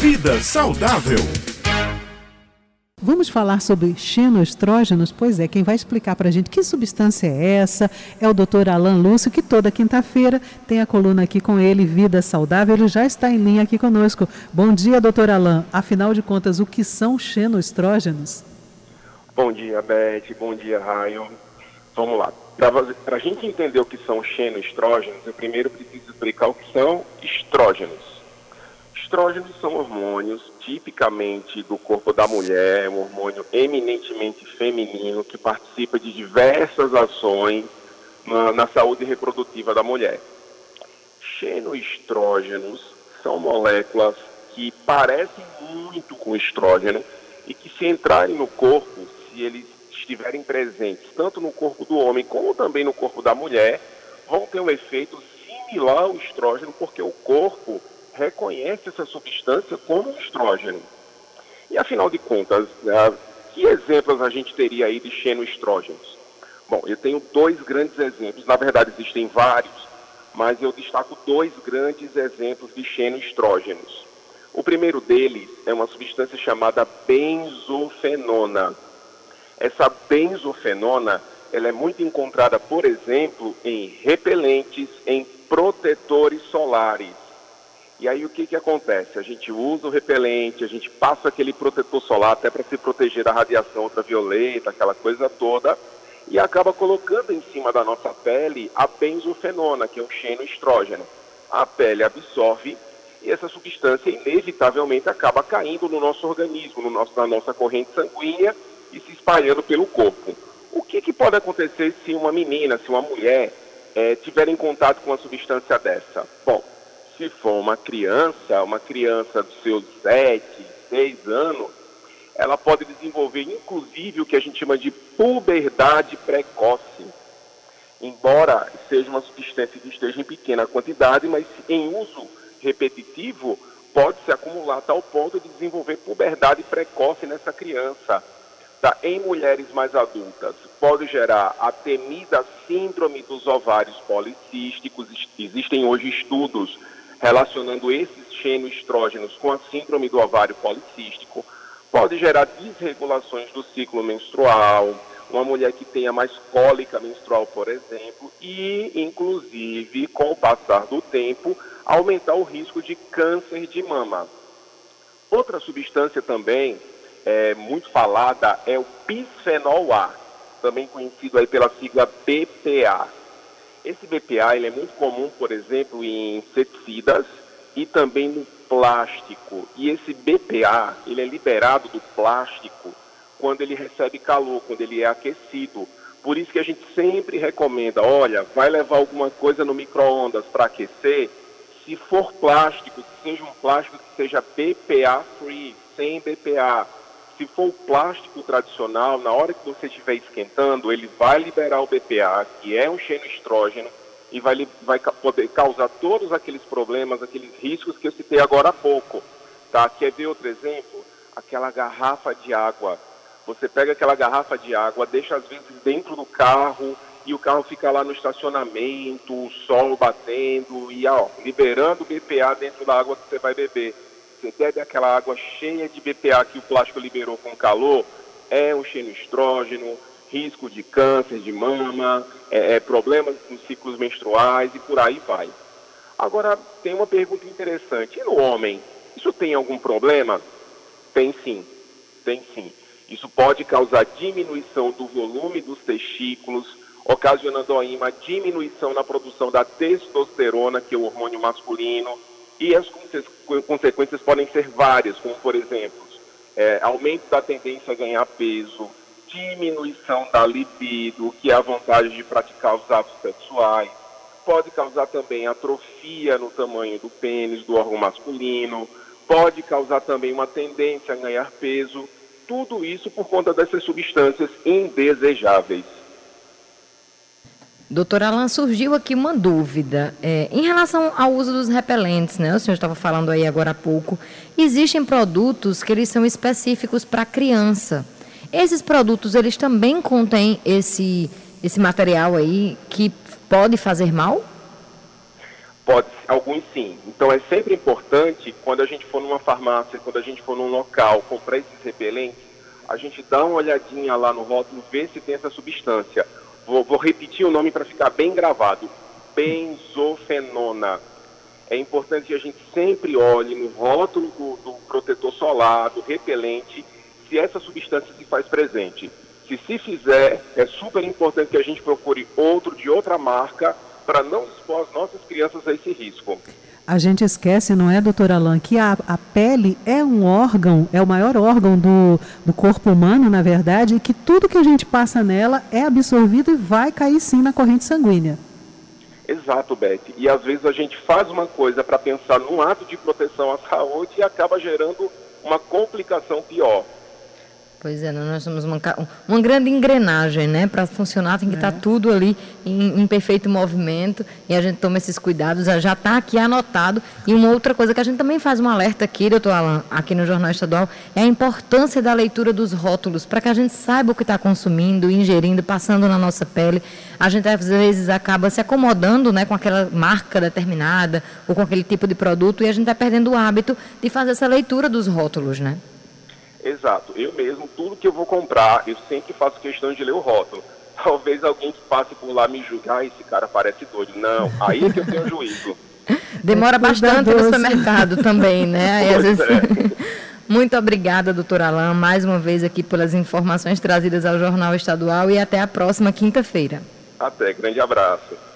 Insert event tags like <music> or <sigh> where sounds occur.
Vida saudável. Vamos falar sobre xenoestrógenos? Pois é, quem vai explicar para a gente que substância é essa é o doutor Alan Lúcio, que toda quinta-feira tem a coluna aqui com ele, Vida Saudável. Ele já está em linha aqui conosco. Bom dia, doutor Alan. Afinal de contas, o que são xenoestrógenos? Bom dia, Beth. Bom dia, Raio. Vamos lá. Para a gente entender o que são xenoestrógenos, eu primeiro preciso explicar o que são estrógenos. Estrógenos são hormônios tipicamente do corpo da mulher, um hormônio eminentemente feminino que participa de diversas ações na, na saúde reprodutiva da mulher. Xenoestrógenos são moléculas que parecem muito com estrógeno e que se entrarem no corpo, se eles estiverem presentes tanto no corpo do homem como também no corpo da mulher, vão ter um efeito similar ao estrógeno, porque o corpo reconhece essa substância como estrógeno. E afinal de contas, né, que exemplos a gente teria aí de xenoestrógenos? Bom, eu tenho dois grandes exemplos, na verdade existem vários, mas eu destaco dois grandes exemplos de xenoestrógenos. O primeiro deles é uma substância chamada benzofenona. Essa benzofenona, ela é muito encontrada, por exemplo, em repelentes, em protetores solares. E aí o que, que acontece? A gente usa o repelente, a gente passa aquele protetor solar até para se proteger da radiação ultravioleta, aquela coisa toda, e acaba colocando em cima da nossa pele a benzofenona, que é um xenoestrógeno. A pele absorve e essa substância inevitavelmente acaba caindo no nosso organismo, no nosso, na nossa corrente sanguínea e se espalhando pelo corpo. O que, que pode acontecer se uma menina, se uma mulher é, tiver em contato com uma substância dessa? Bom, se for uma criança, uma criança dos seus 7, 6 anos, ela pode desenvolver inclusive o que a gente chama de puberdade precoce. Embora seja uma substância que esteja em pequena quantidade, mas em uso repetitivo pode se acumular a tal ponto de desenvolver puberdade precoce nessa criança. Tá? Em mulheres mais adultas, pode gerar a temida síndrome dos ovários policísticos. Existem hoje estudos relacionando esses xenoestrógenos com a síndrome do ovário policístico, pode gerar desregulações do ciclo menstrual, uma mulher que tenha mais cólica menstrual, por exemplo, e, inclusive, com o passar do tempo, aumentar o risco de câncer de mama. Outra substância também é, muito falada é o bisfenol A, também conhecido aí pela sigla BPA. Esse BPA ele é muito comum, por exemplo, em inseticidas e também no plástico. E esse BPA ele é liberado do plástico quando ele recebe calor, quando ele é aquecido. Por isso que a gente sempre recomenda, olha, vai levar alguma coisa no micro-ondas para aquecer, se for plástico, que seja um plástico que seja BPA free, sem BPA, se for o plástico tradicional, na hora que você estiver esquentando, ele vai liberar o BPA, que é um xenoestrógeno, e vai, vai poder causar todos aqueles problemas, aqueles riscos que eu citei agora há pouco. Tá? Quer ver outro exemplo? Aquela garrafa de água. Você pega aquela garrafa de água, deixa às vezes dentro do carro, e o carro fica lá no estacionamento, o sol batendo, e ó, liberando o BPA dentro da água que você vai beber você bebe aquela água cheia de BPA que o plástico liberou com calor, é um xenoestrógeno, risco de câncer de mama, é, é, problemas nos ciclos menstruais e por aí vai. Agora, tem uma pergunta interessante. E no homem, isso tem algum problema? Tem sim, tem sim. Isso pode causar diminuição do volume dos testículos, ocasionando aí uma diminuição na produção da testosterona, que é o hormônio masculino, e as consequências podem ser várias, como, por exemplo, é, aumento da tendência a ganhar peso, diminuição da libido, que é a vontade de praticar os atos sexuais, pode causar também atrofia no tamanho do pênis, do órgão masculino, pode causar também uma tendência a ganhar peso, tudo isso por conta dessas substâncias indesejáveis. Doutor Alan, surgiu aqui uma dúvida. É, em relação ao uso dos repelentes, né? O senhor estava falando aí agora há pouco. Existem produtos que eles são específicos para criança. Esses produtos, eles também contêm esse, esse material aí que pode fazer mal? Pode, alguns sim. Então é sempre importante, quando a gente for numa farmácia, quando a gente for num local comprar esses repelentes, a gente dá uma olhadinha lá no rótulo, ver se tem essa substância. Vou, vou repetir o nome para ficar bem gravado. Benzofenona. É importante que a gente sempre olhe no rótulo do, do protetor solar, do repelente, se essa substância se faz presente. Se se fizer, é super importante que a gente procure outro de outra marca para não expor as nossas crianças a esse risco. A gente esquece, não é, doutor Alain, que a, a pele é um órgão, é o maior órgão do, do corpo humano, na verdade, e que tudo que a gente passa nela é absorvido e vai cair sim na corrente sanguínea. Exato, Beth. E às vezes a gente faz uma coisa para pensar num ato de proteção à saúde e acaba gerando uma complicação pior. Pois é, nós somos uma, uma grande engrenagem, né? Para funcionar tem que estar tá é. tudo ali em, em, perfeito movimento e a gente toma esses cuidados, já está aqui anotado. E uma outra coisa que a gente também faz um alerta aqui, doutor Alan, aqui no Jornal Estadual, é a importância da leitura dos rótulos, para que a gente saiba o que está consumindo, ingerindo, passando na nossa pele. A gente às vezes acaba se acomodando né, com aquela marca determinada ou com aquele tipo de produto e a gente está perdendo o hábito de fazer essa leitura dos rótulos, né? Exato. Eu mesmo, tudo que eu vou comprar, eu sempre faço questão de ler o rótulo. <laughs> Talvez alguém que passe por lá me julgue, ah, esse cara parece doido. Não, aí é que eu tenho juízo. <laughs> Demora bastante no supermercado também, né? Aí, às vezes... é. <laughs> Muito obrigada, doutora Alain, mais uma vez aqui pelas informações trazidas ao Jornal Estadual e até a próxima quinta-feira. Até, grande abraço.